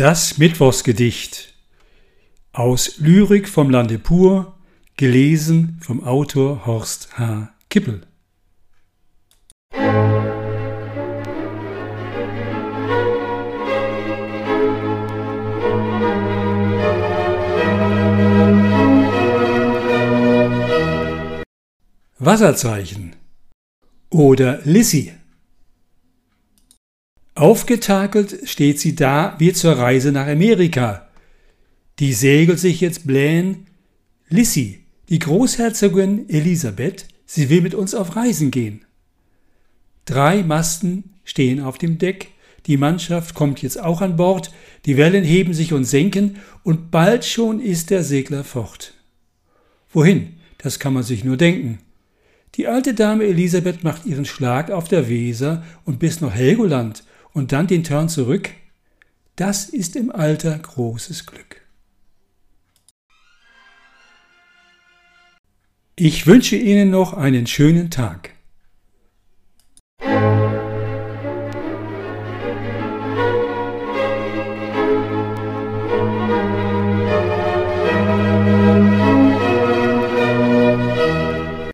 Das Mittwochsgedicht aus Lyrik vom Lande pur, gelesen vom Autor Horst H. Kippel. Wasserzeichen oder Lissy. Aufgetakelt steht sie da wie zur Reise nach Amerika. Die Segel sich jetzt blähen. Lissy, die Großherzogin Elisabeth, sie will mit uns auf Reisen gehen. Drei Masten stehen auf dem Deck, die Mannschaft kommt jetzt auch an Bord, die Wellen heben sich und senken, und bald schon ist der Segler fort. Wohin? Das kann man sich nur denken. Die alte Dame Elisabeth macht ihren Schlag auf der Weser und bis nach Helgoland und dann den Turn zurück. Das ist im Alter großes Glück. Ich wünsche Ihnen noch einen schönen Tag.